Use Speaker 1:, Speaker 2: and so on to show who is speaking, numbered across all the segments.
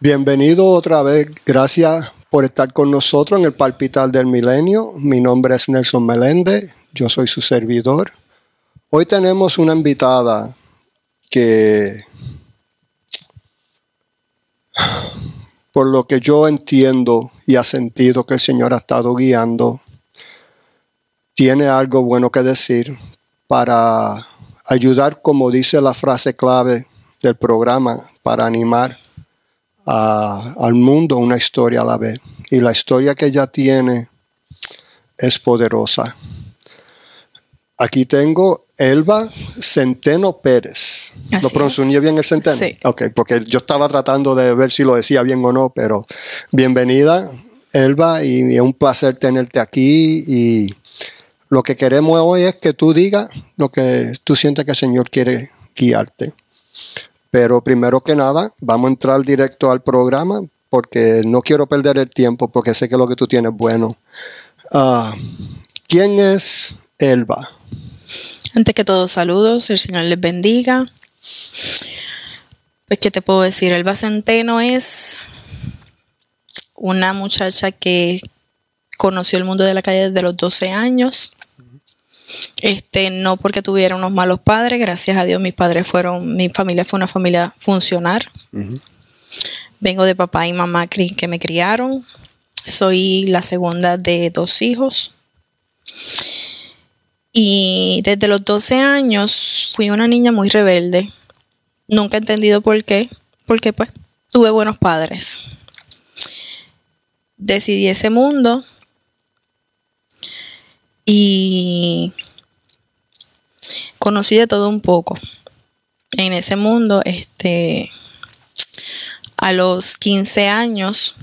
Speaker 1: Bienvenido otra vez. Gracias por estar con nosotros en el Palpital del Milenio. Mi nombre es Nelson Meléndez. Yo soy su servidor. Hoy tenemos una invitada que, por lo que yo entiendo y ha sentido que el Señor ha estado guiando, tiene algo bueno que decir para ayudar, como dice la frase clave del programa, para animar al mundo una historia a la vez. Y la historia que ella tiene es poderosa. Aquí tengo Elba Centeno Pérez. ¿Lo pronuncié bien el Centeno?
Speaker 2: Sí.
Speaker 1: Ok, porque yo estaba tratando de ver si lo decía bien o no, pero bienvenida, Elba, y es un placer tenerte aquí. Y lo que queremos hoy es que tú digas lo que tú sientes que el Señor quiere guiarte. Pero primero que nada, vamos a entrar directo al programa porque no quiero perder el tiempo porque sé que lo que tú tienes es bueno. Ah, ¿Quién es Elba?
Speaker 2: Antes que todo, saludos, el Señor les bendiga. Pues, ¿qué te puedo decir? Elba Centeno es una muchacha que conoció el mundo de la calle desde los 12 años. Este, no porque tuviera unos malos padres, gracias a Dios mis padres fueron, mi familia fue una familia funcional. Vengo de papá y mamá que me criaron. Soy la segunda de dos hijos. Y desde los 12 años fui una niña muy rebelde. Nunca he entendido por qué. Porque pues tuve buenos padres. Decidí ese mundo. Y conocí de todo un poco. En ese mundo, este, a los 15 años,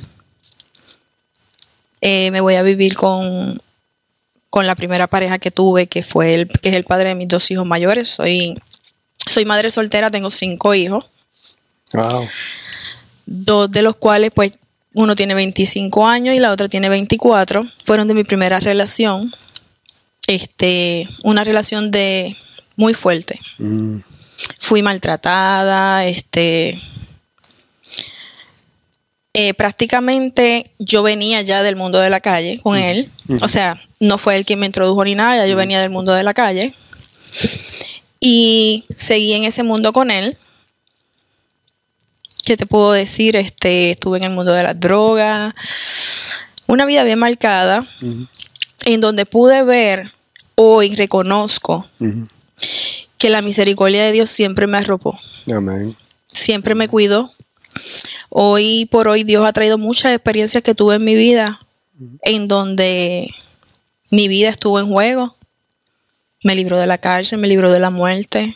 Speaker 2: eh, me voy a vivir con, con la primera pareja que tuve, que fue el, que es el padre de mis dos hijos mayores. Soy, soy madre soltera, tengo cinco hijos.
Speaker 1: Wow.
Speaker 2: Dos de los cuales, pues, uno tiene 25 años y la otra tiene 24. Fueron de mi primera relación. Este, una relación de muy fuerte.
Speaker 1: Mm.
Speaker 2: Fui maltratada, este, eh, prácticamente yo venía ya del mundo de la calle con él. O sea, no fue él quien me introdujo ni nada, ya yo venía del mundo de la calle. Y seguí en ese mundo con él. ¿Qué te puedo decir? Este, estuve en el mundo de las drogas. Una vida bien marcada, en donde pude ver, hoy reconozco, que la misericordia de Dios siempre me arropó.
Speaker 1: Amén.
Speaker 2: Siempre me cuidó. Hoy por hoy Dios ha traído muchas experiencias que tuve en mi vida en donde mi vida estuvo en juego. Me libró de la cárcel, me libró de la muerte.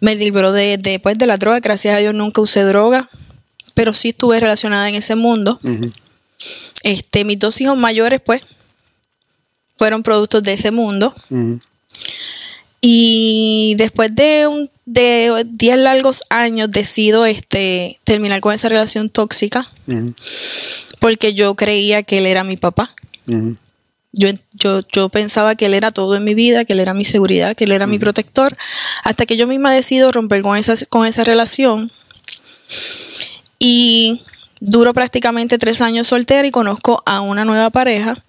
Speaker 2: Me libró de, de, pues, de la droga. Gracias a Dios nunca usé droga. Pero sí estuve relacionada en ese mundo. Este, mis dos hijos mayores, pues, fueron productos de ese mundo. Y después de un de 10 largos años decido este terminar con esa relación tóxica porque yo creía que él era mi papá. yo, yo, yo, pensaba que él era todo en mi vida, que él era mi seguridad, que él era mi protector, hasta que yo misma decido romper con esa, con esa relación. Y duro prácticamente tres años soltera y conozco a una nueva pareja.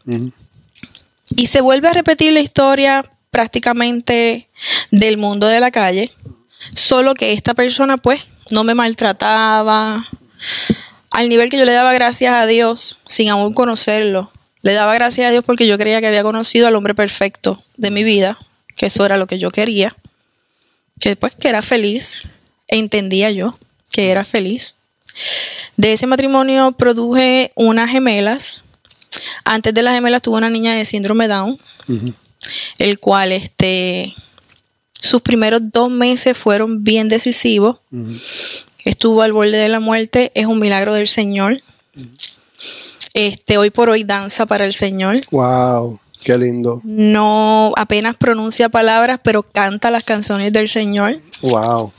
Speaker 2: Y se vuelve a repetir la historia prácticamente del mundo de la calle, solo que esta persona pues no me maltrataba al nivel que yo le daba gracias a Dios sin aún conocerlo. Le daba gracias a Dios porque yo creía que había conocido al hombre perfecto de mi vida, que eso era lo que yo quería, que pues que era feliz, e entendía yo que era feliz. De ese matrimonio produje unas gemelas. Antes de las gemelas tuve una niña de síndrome Down. Uh -huh el cual este, sus primeros dos meses fueron bien decisivos. Uh -huh. Estuvo al borde de la muerte, es un milagro del Señor. Uh -huh. Este, hoy por hoy danza para el Señor.
Speaker 1: Wow, qué lindo.
Speaker 2: No apenas pronuncia palabras, pero canta las canciones del Señor.
Speaker 1: Wow.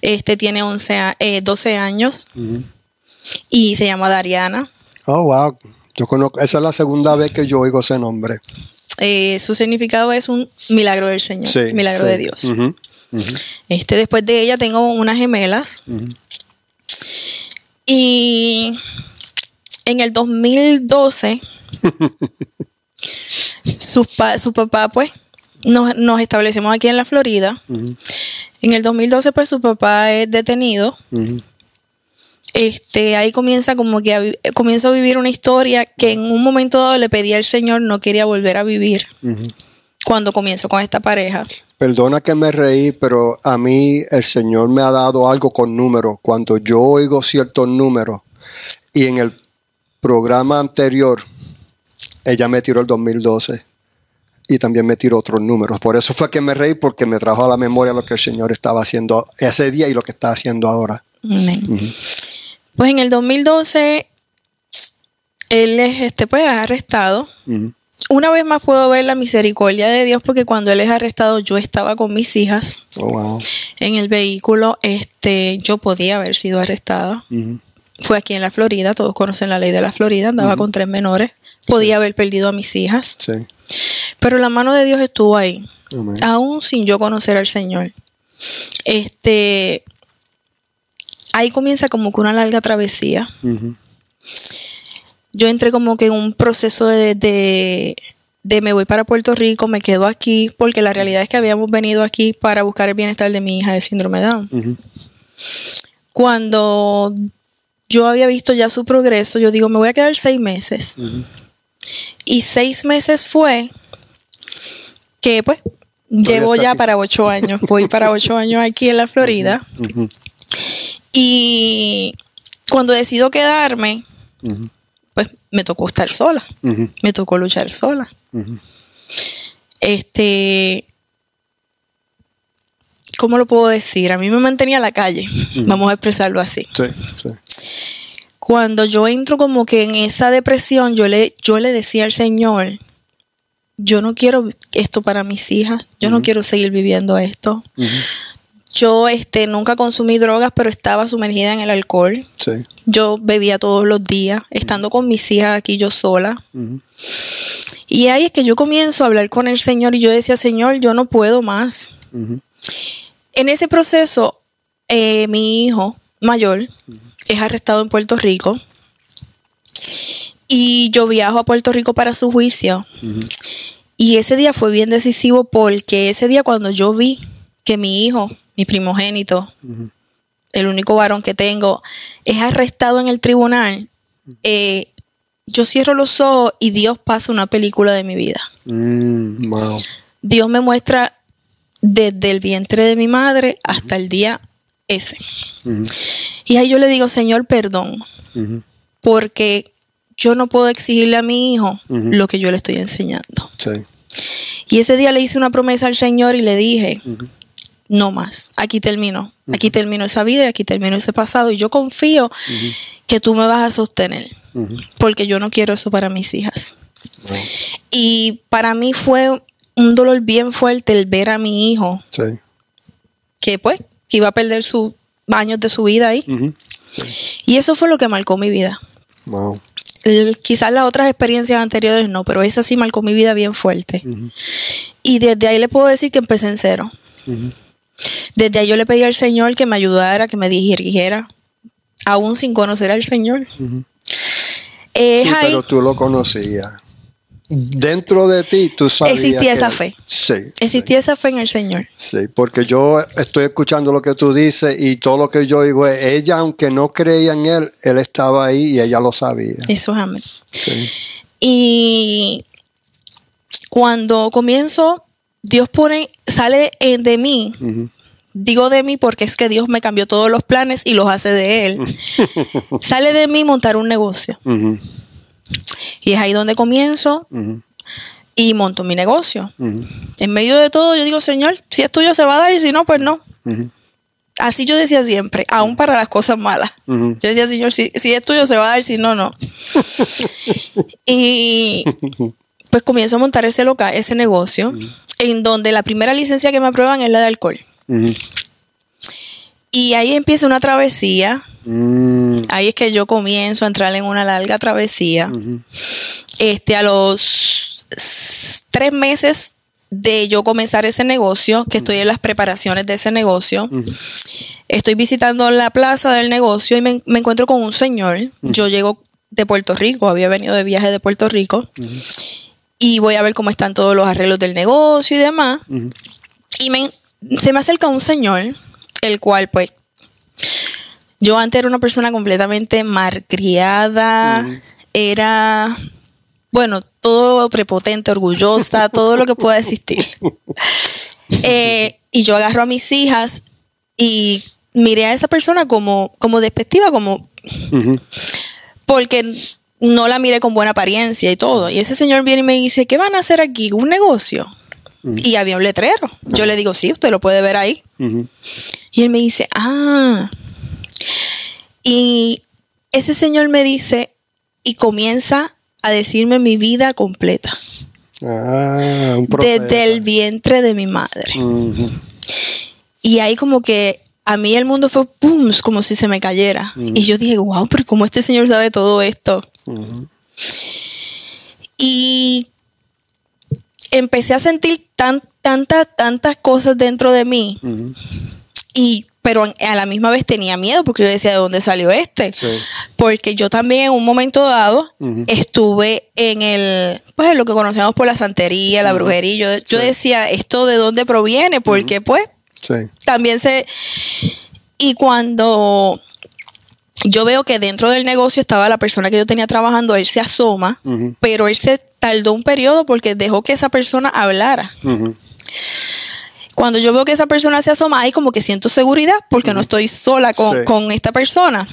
Speaker 2: Este tiene 11, eh, 12 años uh -huh. y se llama Dariana.
Speaker 1: Oh, wow. Yo conozco, esa es la segunda vez que yo oigo ese nombre.
Speaker 2: Eh, su significado es un milagro del Señor,
Speaker 1: Sí,
Speaker 2: milagro
Speaker 1: sí.
Speaker 2: de Dios. Este, después de ella tengo unas gemelas. Y en el 2012, su, pa- su papá, pues, nos, nos establecimos aquí en la Florida. En el 2012, pues, su papá es detenido. Este, ahí comienza como que a vi- comienzo a vivir una historia que en un momento dado le pedí al Señor, no quería volver a vivir cuando comienzo con esta pareja.
Speaker 1: Perdona que me reí, pero a mí el Señor me ha dado algo con números. Cuando yo oigo ciertos números y en el programa anterior, ella me tiró el 2012 y también me tiró otros números. Por eso fue que me reí porque me trajo a la memoria lo que el Señor estaba haciendo ese día y lo que está haciendo ahora.
Speaker 2: Amén. Pues en el 2012, él es este, pues, arrestado. Una vez más puedo ver la misericordia de Dios porque cuando él es arrestado yo estaba con mis hijas
Speaker 1: Oh, wow.
Speaker 2: en el vehículo. Este, yo podía haber sido arrestada. Fue aquí en la Florida, todos conocen la ley de la Florida, andaba con tres menores. Podía haber perdido a mis hijas,
Speaker 1: Sí.
Speaker 2: pero la mano de Dios estuvo ahí,
Speaker 1: Amén.
Speaker 2: aún sin yo conocer al Señor. Este, ahí comienza como que una larga travesía. Yo entré como que en un proceso de, de, de me voy para Puerto Rico, me quedo aquí, porque la realidad es que habíamos venido aquí para buscar el bienestar de mi hija de síndrome de Down. Cuando yo había visto ya su progreso, yo digo, me voy a quedar seis meses. Y seis meses fue que pues llevo ya
Speaker 1: aquí.
Speaker 2: para ocho años, voy para ocho años aquí en la Florida.
Speaker 1: Ujú,
Speaker 2: Y cuando decido quedarme, pues me tocó estar sola, me tocó luchar sola. este, ¿cómo lo puedo decir? A mí me mantenía a la calle, vamos a expresarlo así.
Speaker 1: Sí, sí.
Speaker 2: Cuando yo entro como que en esa depresión, yo le, yo le decía al Señor, yo no quiero esto para mis hijas, yo no quiero seguir viviendo esto. Yo este, nunca consumí drogas, pero estaba sumergida en el alcohol.
Speaker 1: Sí.
Speaker 2: Yo bebía todos los días, estando con mis hijas aquí yo sola. Y ahí es que yo comienzo a hablar con el Señor y yo decía, Señor, yo no puedo más. En ese proceso, eh, mi hijo mayor es arrestado en Puerto Rico y yo viajo a Puerto Rico para su juicio. Y ese día fue bien decisivo porque ese día cuando yo vi que mi hijo, mi primogénito, el único varón que tengo, es arrestado en el tribunal, eh, yo cierro los ojos y Dios pasa una película de mi vida.
Speaker 1: Mm, wow.
Speaker 2: Dios me muestra desde el vientre de mi madre hasta el día ese. Y ahí yo le digo, Señor, perdón, porque yo no puedo exigirle a mi hijo lo que yo le estoy enseñando.
Speaker 1: Sí.
Speaker 2: Y ese día le hice una promesa al Señor y le dije. No más, aquí termino, aquí termino esa vida y aquí termino ese pasado. Y yo confío que tú me vas a sostener, porque yo no quiero eso para mis hijas. Y para mí fue un dolor bien fuerte el ver a mi hijo,
Speaker 1: Sí.
Speaker 2: que pues, que iba a perder sus años de su vida ahí. Y eso fue lo que marcó mi vida.
Speaker 1: Wow.
Speaker 2: El- quizás las otras experiencias anteriores no, pero esa sí marcó mi vida bien fuerte. Y desde ahí le puedo decir que empecé en cero. Desde ahí yo le pedí al Señor que me ayudara, que me dirigiera, aún sin conocer al Señor.
Speaker 1: Sí,
Speaker 2: ahí-
Speaker 1: pero tú lo conocías. Dentro de ti tú sabías
Speaker 2: Existía
Speaker 1: que-
Speaker 2: esa fe.
Speaker 1: Sí.
Speaker 2: existía esa fe en el Señor.
Speaker 1: Sí, porque yo estoy escuchando lo que tú dices y todo lo que yo digo es, ella aunque no creía en él, él estaba ahí y ella lo sabía.
Speaker 2: Eso es amén.
Speaker 1: Sí.
Speaker 2: Y cuando comienzo, Dios pone, sale de mí.
Speaker 1: Ujú.
Speaker 2: Digo de mí porque es que Dios me cambió todos los planes y los hace de Él. sale de mí montar un negocio. Y es ahí donde comienzo y monto mi negocio. En medio de todo, yo digo, Señor, si es tuyo se va a dar y si no, pues no. Así yo decía siempre, aún para las cosas malas. Yo decía, Señor, si, si es tuyo se va a dar, si no, no. y pues comienzo a montar ese local, ese negocio, en donde la primera licencia que me aprueban es la de alcohol. Y ahí empieza una travesía.
Speaker 1: Mm.
Speaker 2: Ahí es que yo comienzo a entrar en una larga travesía. Este, a los tres meses de yo comenzar ese negocio, que estoy en las preparaciones de ese negocio, Estoy visitando la plaza del negocio y me, me encuentro con un señor. Yo llego de Puerto Rico, había venido de viaje de Puerto Rico. Y voy a ver cómo están todos los arreglos del negocio y demás. Y me, se me acerca un señor, el cual pues yo antes era una persona completamente malcriada, era, bueno, todo prepotente, orgullosa, todo lo que pueda existir. Eh, y yo agarro a mis hijas y miré a esa persona como, como despectiva, como... Porque no la miré con buena apariencia y todo. Y ese señor viene y me dice, ¿qué van a hacer aquí? ¿Un negocio? Y había un letrero. Yo le digo, sí, usted lo puede ver ahí. Y él me dice, ah. Y ese señor me dice, y comienza a decirme mi vida completa.
Speaker 1: Ah, un
Speaker 2: Desde el vientre de mi madre. Y ahí como que a mí el mundo fue pum, como si se me cayera. Y yo dije, wow, pero ¿cómo este señor sabe todo esto? Y empecé a sentir tan, tantas, tantas cosas dentro de mí. Y pero a la misma vez tenía miedo porque yo decía, ¿de dónde salió este? Porque yo también en un momento dado estuve en el, pues en lo que conocemos por la santería, la brujería. Yo, decía, ¿esto de dónde proviene? Porque pues también se... Y cuando yo veo que dentro del negocio estaba la persona que yo tenía trabajando, él se asoma, pero él se tardó un periodo porque dejó que esa persona hablara. Cuando yo veo que esa persona se asoma, ahí como que siento seguridad porque no estoy sola con, esta persona.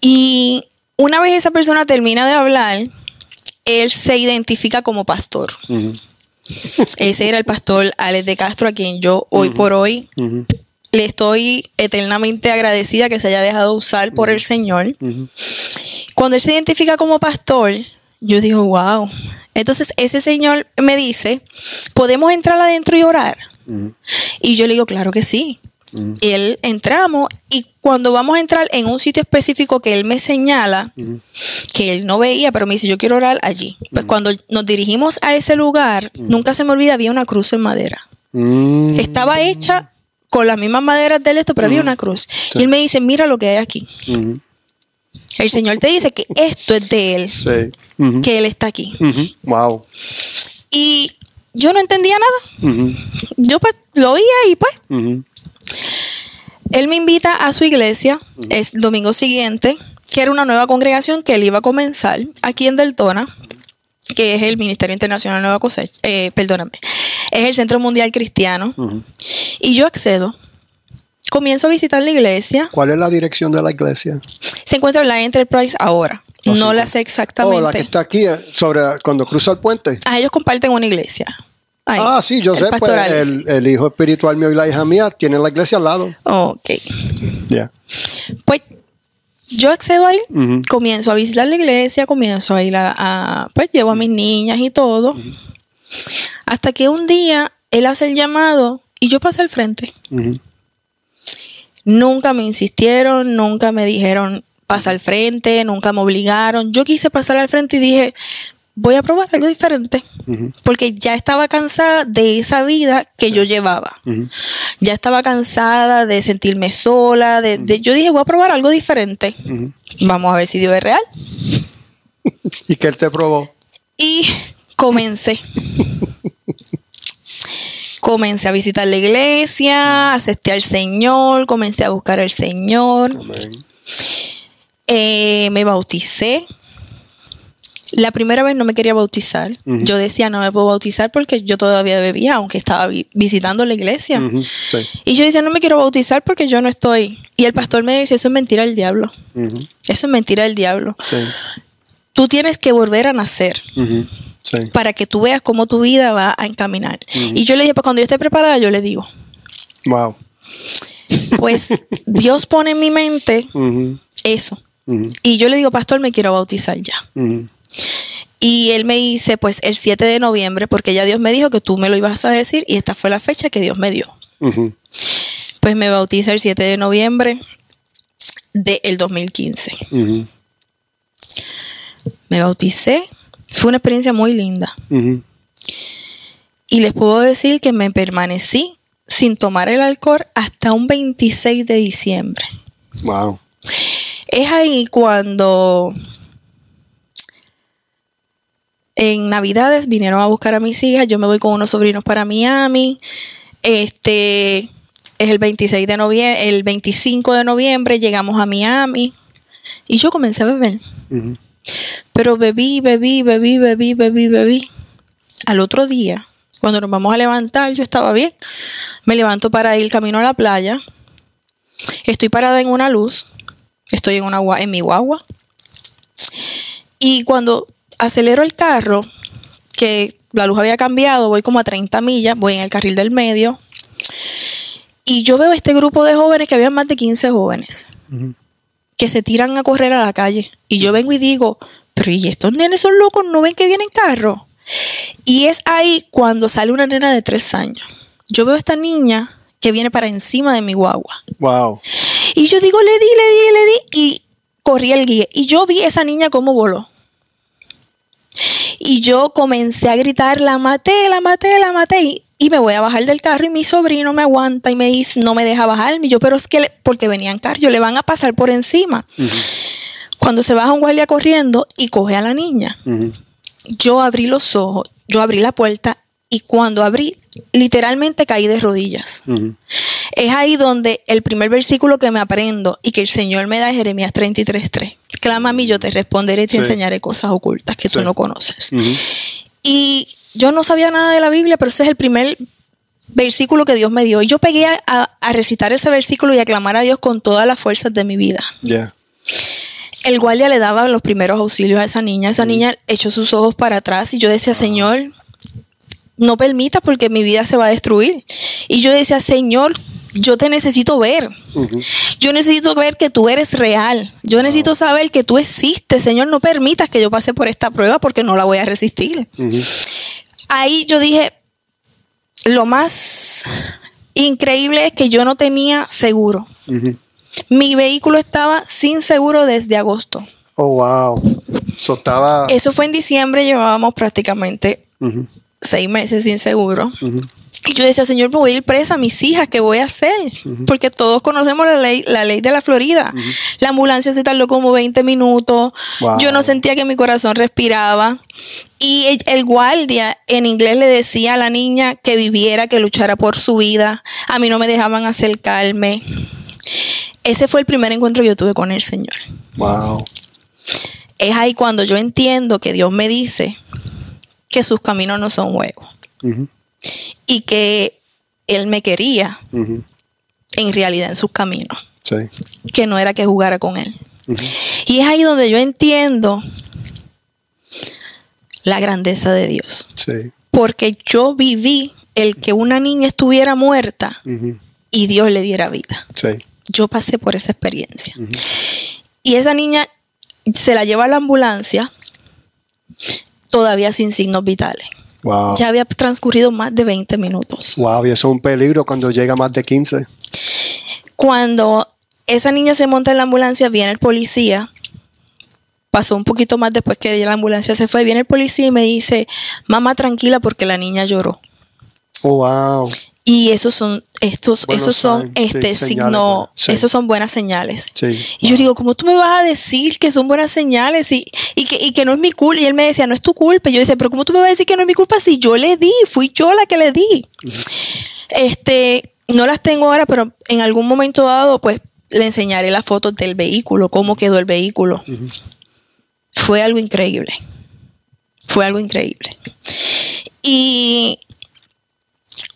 Speaker 2: Y una vez esa persona termina de hablar, él se identifica como pastor. Ese era el pastor Alex de Castro, a quien yo hoy por hoy le estoy eternamente agradecida que se haya dejado usar por el Señor. Cuando él se identifica como pastor, yo digo, wow. Entonces ese Señor me dice, ¿podemos entrar adentro y orar? Y yo le digo, claro que sí. Y él entramos y cuando vamos a entrar en un sitio específico que él me señala, que él no veía, pero me dice, yo quiero orar allí. Pues cuando nos dirigimos a ese lugar, nunca se me olvida, había una cruz en madera.
Speaker 1: Mm.
Speaker 2: Estaba hecha con las mismas maderas del esto, pero había una cruz. Y él me dice, mira lo que hay aquí. El Señor te dice que esto es de Él. Que Él está aquí.
Speaker 1: Wow.
Speaker 2: Y yo no entendía nada. Yo pues lo oía y pues. Él me invita a su iglesia, es domingo siguiente, que era una nueva congregación que él iba a comenzar aquí en Deltona, que es el Ministerio Internacional Nueva Cosecha, eh, perdóname, es el Centro Mundial Cristiano. Y yo accedo, comienzo a visitar la iglesia.
Speaker 1: ¿Cuál es la dirección de la iglesia?
Speaker 2: Se encuentra en la Enterprise ahora. no la sé exactamente.
Speaker 1: Oh, la que está aquí, eh, sobre cuando cruza el puente.
Speaker 2: Ah, ellos comparten una iglesia.
Speaker 1: ah, sí, yo sé, pues el, hijo espiritual mío y la hija mía tienen la iglesia al lado.
Speaker 2: Ok.
Speaker 1: Ya.
Speaker 2: Pues yo accedo ahí, comienzo a visitar la iglesia, comienzo a ir a, pues llevo a mis niñas y todo. Hasta que un día él hace el llamado y yo pasé al frente. Nunca me insistieron, nunca me dijeron pasa al frente, nunca me obligaron. Yo quise pasar al frente y dije, voy a probar algo diferente. Porque ya estaba cansada de esa vida que yo llevaba. Ya estaba cansada de sentirme sola. De, yo dije, voy a probar algo diferente. Vamos a ver si Dios es real.
Speaker 1: ¿Y qué él te probó?
Speaker 2: Y comencé. comencé a visitar la iglesia, acepté al Señor, comencé a buscar al Señor. Eh, me bauticé. La primera vez no me quería bautizar. Yo decía, no me puedo bautizar porque yo todavía bebía, aunque estaba visitando la iglesia. Y yo decía, no me quiero bautizar porque yo no estoy. Y el pastor me dice, eso es mentira del diablo. Eso es mentira del diablo. Tú tienes que volver a nacer. Para que tú veas cómo tu vida va a encaminar. Y yo le dije, pues cuando yo esté preparada, yo le digo.
Speaker 1: Wow.
Speaker 2: Pues Dios pone en mi mente eso. Y yo le digo, pastor, me quiero bautizar ya. Y él me dice, pues el 7 de noviembre, porque ya Dios me dijo que tú me lo ibas a decir y esta fue la fecha que Dios me dio. Pues me bautiza el 7 de noviembre del 2015. Me bauticé. Fue una experiencia muy linda. Y les puedo decir que me permanecí sin tomar el alcohol hasta un 26 de diciembre.
Speaker 1: Wow.
Speaker 2: Es ahí cuando en Navidades vinieron a buscar a mis hijas, yo me voy con unos sobrinos para Miami. Este es el 26 de noviembre, el 25 de noviembre llegamos a Miami y yo comencé a beber. Pero bebí, bebí, bebí, bebí, bebí, bebí. Al otro día, cuando nos vamos a levantar, yo estaba bien. Me levanto para ir camino a la playa. Estoy parada en una luz. Estoy en, una, en mi guagua. Y cuando acelero el carro, que la luz había cambiado, voy como a 30 millas, voy en el carril del medio. Y yo veo este grupo de jóvenes que habían más de 15 jóvenes que se tiran a correr a la calle. Y yo vengo y digo, pero ¿y estos nenes son locos? ¿No ven que vienen carro? Y es ahí cuando sale una nena de tres años. Yo veo a esta niña que viene para encima de mi guagua.
Speaker 1: Wow.
Speaker 2: Y yo digo, le di, le di, le di. Y corrí el guía. Y yo vi a esa niña cómo voló. Y yo comencé a gritar, la maté, la maté, la maté. Y, me voy a bajar del carro y mi sobrino me aguanta y me dice, no me deja bajarme. Y yo, pero es que, porque venían carro, le van a pasar por encima. Cuando se baja un guardia corriendo y coge a la niña, yo abrí los ojos, yo abrí la puerta y cuando abrí, literalmente caí de rodillas. Es ahí donde el primer versículo que me aprendo y que el Señor me da es Jeremías 33.3. Clama a mí, yo te responderé y te enseñaré cosas ocultas que tú no conoces. Y yo no sabía nada de la Biblia, pero ese es el primer versículo que Dios me dio. Y yo pegué a, recitar ese versículo y a clamar a Dios con todas las fuerzas de mi vida. El guardia le daba los primeros auxilios a esa niña. Esa niña echó sus ojos para atrás y yo decía, Señor, no permita porque mi vida se va a destruir. Y yo decía, Señor, yo te necesito ver. Yo necesito ver que tú eres real. Yo necesito saber que tú existes. Señor, no permitas que yo pase por esta prueba porque no la voy a resistir. Ahí yo dije, lo más increíble es que yo no tenía seguro. Mi vehículo estaba sin seguro desde agosto.
Speaker 1: Oh, wow.
Speaker 2: Eso fue en diciembre, llevábamos prácticamente seis meses sin seguro. Y yo decía, Señor, me voy a ir presa a mis hijas, ¿qué voy a hacer? Porque todos conocemos la ley, la ley de la Florida. La ambulancia se tardó como 20 minutos. Yo no sentía que mi corazón respiraba. Y el, guardia en inglés le decía a la niña que viviera, que luchara por su vida. A mí no me dejaban acercarme. Ese fue el primer encuentro que yo tuve con el Señor.
Speaker 1: Wow.
Speaker 2: Es ahí cuando yo entiendo que Dios me dice que sus caminos no son juegos y que él me quería en realidad en sus caminos. Que no era que jugara con él. Y es ahí donde yo entiendo la grandeza de Dios. Porque yo viví el que una niña estuviera muerta y Dios le diera vida. Yo pasé por esa experiencia. Y esa niña se la lleva a la ambulancia todavía sin signos vitales. Ya había transcurrido más de 20 minutos.
Speaker 1: Wow, y eso es un peligro cuando llega más de 15.
Speaker 2: Cuando esa niña se monta en la ambulancia, viene el policía. Pasó un poquito más después que la ambulancia se fue. Viene el policía y me dice, mamá, tranquila porque la niña lloró.
Speaker 1: Oh, wow.
Speaker 2: Y esos son, estos, esos son este signo, esos son buenas señales. Y yo digo, ¿cómo tú me vas a decir que son buenas señales y, que, que, no es mi culpa? Y él me decía, no es tu culpa. Y yo decía, pero ¿cómo tú me vas a decir que no es mi culpa si yo le di? Fui yo la que le di. Este, no las tengo ahora, pero en algún momento dado, pues le enseñaré las fotos del vehículo, cómo quedó el vehículo. Fue algo increíble. Fue algo increíble. Y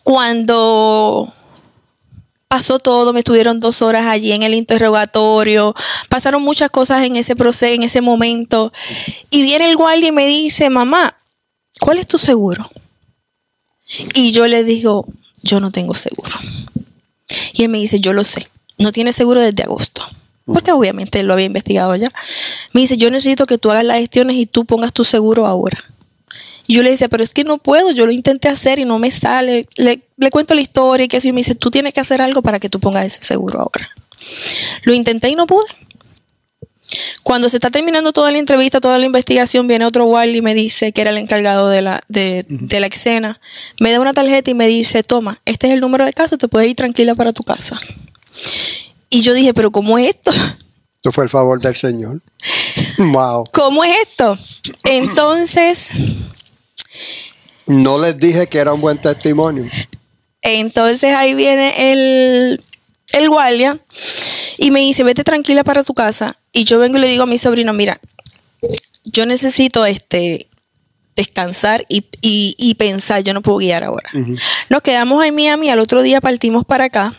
Speaker 2: cuando pasó todo, me estuvieron dos horas allí en el interrogatorio, pasaron muchas cosas en ese proceso, en ese momento, y viene el guardia y me dice, mamá, ¿cuál es tu seguro? Y yo le digo, yo no tengo seguro. Y él me dice, yo lo sé, no tiene seguro desde agosto. Porque obviamente él lo había investigado ya. Me dice, yo necesito que tú hagas las gestiones y tú pongas tu seguro ahora. Y yo le decía, pero es que no puedo, yo lo intenté hacer y no me sale. Le, cuento la historia y que así me dice, tú tienes que hacer algo para que tú pongas ese seguro ahora. Lo intenté y no pude. Cuando se está terminando toda la entrevista, toda la investigación, viene otro guardia y me dice que era el encargado de la, de, de la escena. Me da una tarjeta y me dice, toma, este es el número de caso, te puedes ir tranquila para tu casa. Y yo dije, pero ¿cómo es esto?
Speaker 1: Esto fue el favor del Señor. Wow.
Speaker 2: ¿Cómo es esto? Entonces,
Speaker 1: No les dije que era un buen testimonio.
Speaker 2: Entonces ahí viene el, el guardia y me dice, vete tranquila para tu casa. Y yo vengo y le digo a mi sobrino, mira, yo necesito este descansar y, y- y pensar, yo no puedo guiar ahora. Nos quedamos en Miami, al otro día partimos para acá.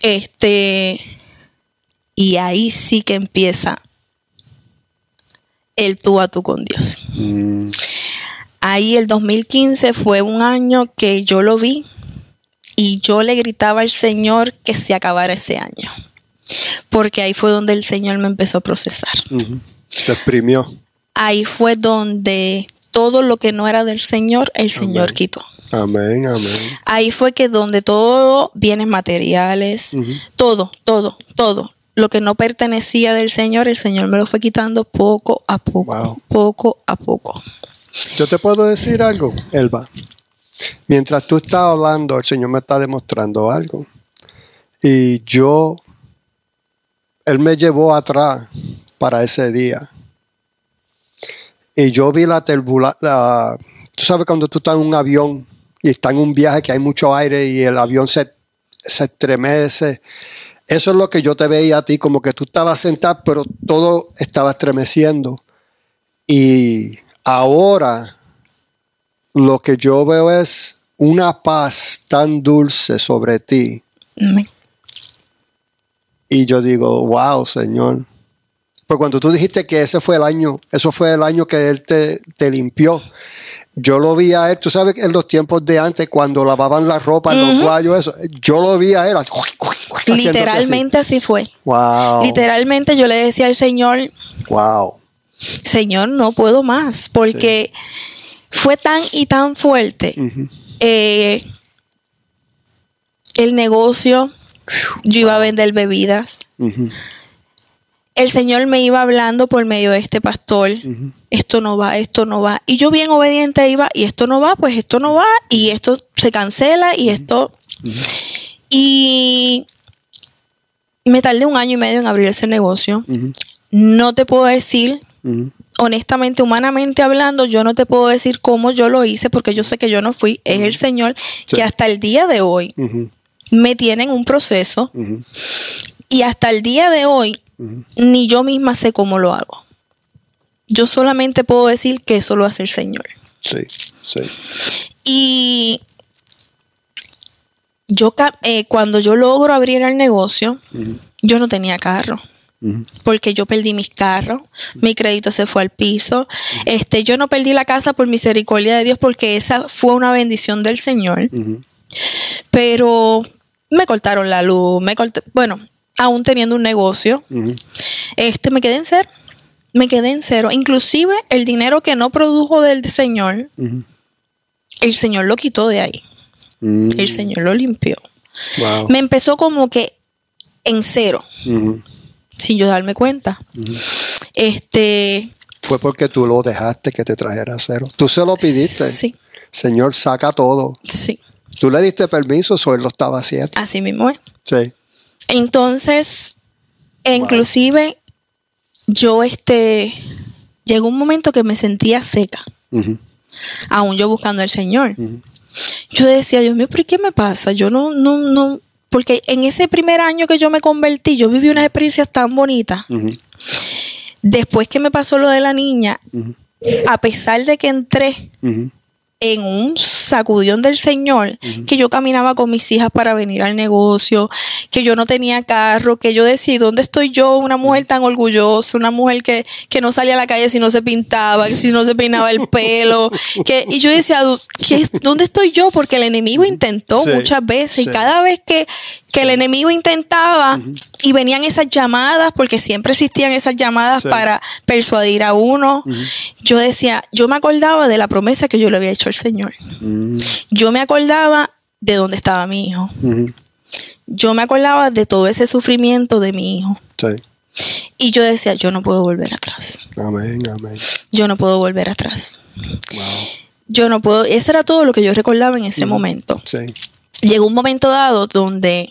Speaker 2: Este, y ahí sí que empieza el tú a tú con Dios.
Speaker 1: Mm,
Speaker 2: Ahí el 2015 fue un año que yo lo vi y yo le gritaba al Señor que se acabara ese año. Porque ahí fue donde el Señor me empezó a procesar.
Speaker 1: ujú. Te exprimió.
Speaker 2: Ahí fue donde todo lo que no era del Señor, el Señor
Speaker 1: Amén.
Speaker 2: quitó.
Speaker 1: Amén, amén.
Speaker 2: Ahí fue que donde todo, bienes materiales, todo, todo, todo, lo que no pertenecía del Señor, el Señor me lo fue quitando poco a poco,
Speaker 1: Wow.
Speaker 2: poco a poco.
Speaker 1: Yo te puedo decir algo, Elba. Mientras tú estás hablando, el Señor me está demostrando algo. Y yo, Él me llevó atrás para ese día. Y yo vi la. Tú sabes cuando tú estás en un avión y estás en un viaje que hay mucho aire y el avión se, se estremece. Eso es lo que yo te veía a ti, como que tú estabas sentado, pero todo estaba estremeciendo. Y ahora lo que yo veo es una paz tan dulce sobre ti. Y yo digo, wow, Señor. Porque cuando tú dijiste que ese fue el año, eso fue el año que Él te, te limpió. Yo lo vi a Él, tú sabes, en los tiempos de antes, cuando lavaban la ropa, los guayos, eso. Yo lo vi a Él. así, haciéndote así.
Speaker 2: Literalmente así fue.
Speaker 1: Wow.
Speaker 2: Literalmente yo le decía al Señor,
Speaker 1: Wow.
Speaker 2: Señor, no puedo más, porque fue tan y tan fuerte. Eh, el negocio, yo iba a vender bebidas. El Señor me iba hablando por medio de este pastor. Esto no va, esto no va. Y yo bien obediente iba, y esto no va, pues esto no va, y esto se cancela, y esto... Y me tardé un año y medio en abrir ese negocio. No te puedo decir Honestamente, humanamente hablando, yo no te puedo decir cómo yo lo hice porque yo sé que yo no fui. Es el Señor
Speaker 1: Sí.
Speaker 2: que hasta el día de hoy me tiene en un proceso y hasta el día de hoy ni yo misma sé cómo lo hago. Yo solamente puedo decir que eso lo hace el Señor.
Speaker 1: Sí, sí.
Speaker 2: Y yo eh, cuando yo logro abrir el negocio, yo no tenía carro. Porque yo perdí mis carros, mi crédito se fue al piso. Este, yo no perdí la casa por misericordia de Dios porque esa fue una bendición del Señor, pero me cortaron la luz, me bueno, aún teniendo un negocio, este me quedé en cero. Me quedé en cero. Inclusive el dinero que no produjo del Señor, el Señor lo quitó de ahí.
Speaker 1: Mm.
Speaker 2: El Señor lo limpió.
Speaker 1: Wow.
Speaker 2: Me empezó como que en cero. Sin yo darme cuenta. Este,
Speaker 1: Fue porque tú lo dejaste que te trajera cero. Tú se lo pidiste.
Speaker 2: sí,
Speaker 1: Señor, saca todo.
Speaker 2: sí.
Speaker 1: Tú le diste permiso, o él lo estaba haciendo.
Speaker 2: Así mismo es.
Speaker 1: Sí.
Speaker 2: Entonces, inclusive, yo este llegó un momento que me sentía seca, aún yo buscando al Señor. Yo decía, Dios mío, ¿pero qué me pasa? Yo no, no, no, porque en ese primer año que yo me convertí, yo viví unas experiencias tan bonitas. Después que me pasó lo de la niña, a pesar de que entré. En un sacudión del Señor, que yo caminaba con mis hijas para venir al negocio, que yo no tenía carro, que yo decía, ¿dónde estoy yo? Una mujer tan orgullosa, una mujer que, que no salía a la calle si no se pintaba, que si no se peinaba el pelo, que, y yo decía, "¿Dó- qué- ¿dónde estoy yo? Porque el enemigo intentó
Speaker 1: Sí,
Speaker 2: muchas veces y cada vez que, que el enemigo intentaba y venían esas llamadas, porque siempre existían esas llamadas
Speaker 1: Sí.
Speaker 2: para persuadir a uno, yo decía, yo me acordaba de la promesa que yo le había hecho al Señor.
Speaker 1: Mm.
Speaker 2: Yo me acordaba de dónde estaba mi hijo. Yo me acordaba de todo ese sufrimiento de mi hijo.
Speaker 1: Sí.
Speaker 2: Y yo decía, yo no puedo volver atrás.
Speaker 1: Amén, amén.
Speaker 2: Yo no puedo volver atrás.
Speaker 1: Wow.
Speaker 2: Yo no puedo, eso era todo lo que yo recordaba en ese momento.
Speaker 1: Sí.
Speaker 2: Llegó un momento dado donde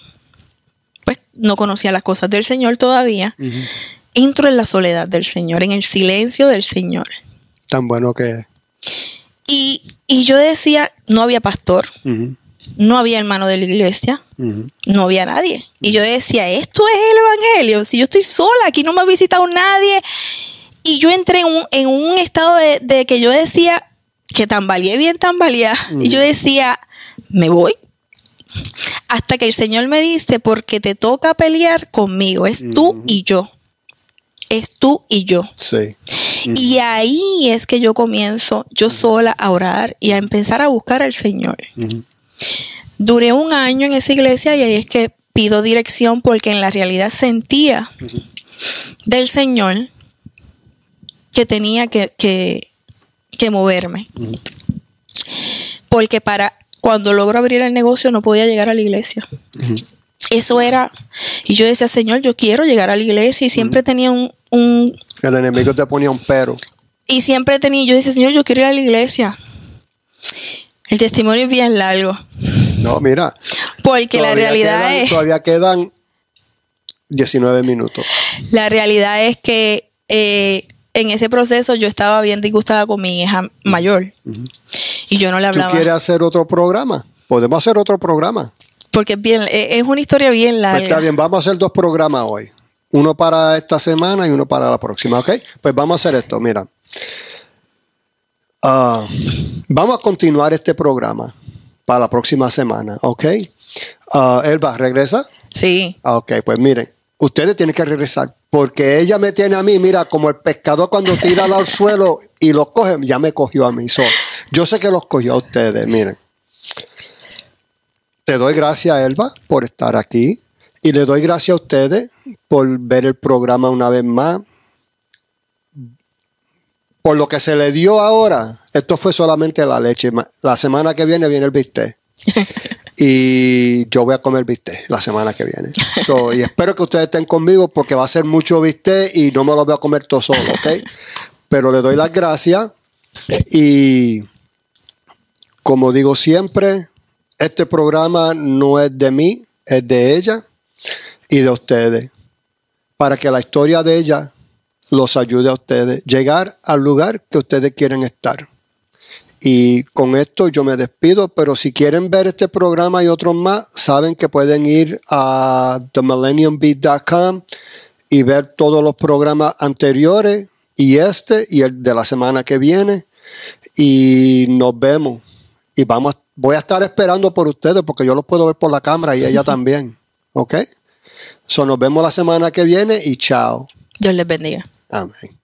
Speaker 2: pues no conocía las cosas del Señor todavía.
Speaker 1: Ujú.
Speaker 2: Entro en la soledad del Señor, en el silencio del Señor.
Speaker 1: Tan bueno que es.
Speaker 2: Y, y yo decía, no había pastor,
Speaker 1: Ujú,
Speaker 2: no había hermano de la iglesia,
Speaker 1: ujú.
Speaker 2: no había nadie. Y yo decía, esto es el Evangelio. Si yo estoy sola, aquí no me ha visitado nadie. Y yo entré en un, en un estado de, de que yo decía, que tambaleé bien tambaleé. Y yo decía, me voy. Hasta que el Señor me dice, porque te toca pelear conmigo, es tú y yo. Es tú y yo.
Speaker 1: Sí.
Speaker 2: Y ahí es que yo comienzo yo sola a orar y a empezar a buscar al Señor. Duré un año en esa iglesia y ahí es que pido dirección porque en la realidad sentía del Señor que tenía que, que- que moverme. Porque para cuando logro abrir el negocio no podía llegar a la iglesia. Eso era, y yo decía, Señor, yo quiero llegar a la iglesia y siempre tenía un, un,
Speaker 1: El enemigo te ponía un pero.
Speaker 2: y siempre tenía, yo decía, Señor, yo quiero ir a la iglesia. El testimonio es bien largo,
Speaker 1: No, mira.
Speaker 2: porque la realidad
Speaker 1: quedan-
Speaker 2: es...
Speaker 1: Todavía quedan 19 minutos.
Speaker 2: La realidad es que eh, en ese proceso yo estaba bien disgustada con mi hija mayor. Y yo no le
Speaker 1: ¿Tú
Speaker 2: hablaba.
Speaker 1: quieres hacer otro programa? Podemos hacer otro programa.
Speaker 2: Porque es, bien, eh, es una historia bien
Speaker 1: Pues
Speaker 2: larga.
Speaker 1: está bien, vamos a hacer dos programas hoy. Uno para esta semana y uno para la próxima, ¿ok? Pues vamos a hacer esto, mira. Ah, vamos a continuar este programa para la próxima semana, ¿ok? Ah, Elba, ¿regresa?
Speaker 2: Sí.
Speaker 1: Ah, ok, pues miren, ustedes tienen que regresar, porque ella me tiene a mí, mira, como el pescador cuando tira al suelo y los coge, ya me cogió a mí. So, yo sé que los cogió a ustedes, miren. Te doy gracias, Elba, por estar aquí. Y le doy gracias a ustedes por ver el programa una vez más. Por lo que se le dio ahora, esto fue solamente la leche. La semana que viene viene el bistec. y yo voy a comer bistec la semana que viene. So, y espero que ustedes estén conmigo porque va a ser mucho bistec y no me lo voy a comer todo solo, ¿ok? Pero le doy las gracias y como digo siempre, este programa no es de mí, es de ella y de ustedes. Para que la historia de ella los ayude a ustedes. Llegar al lugar que ustedes quieren estar. Y con esto yo me despido, pero si quieren ver este programa y otros más, saben que pueden ir a themillenniumbeat.com y ver todos los programas anteriores y este y el de la semana que viene. Y nos vemos. Y vamos, voy a estar esperando por ustedes porque yo los puedo ver por la cámara y ella también. ¿Ok? So, nos vemos la semana que viene y chao.
Speaker 2: Dios les bendiga.
Speaker 1: Amén.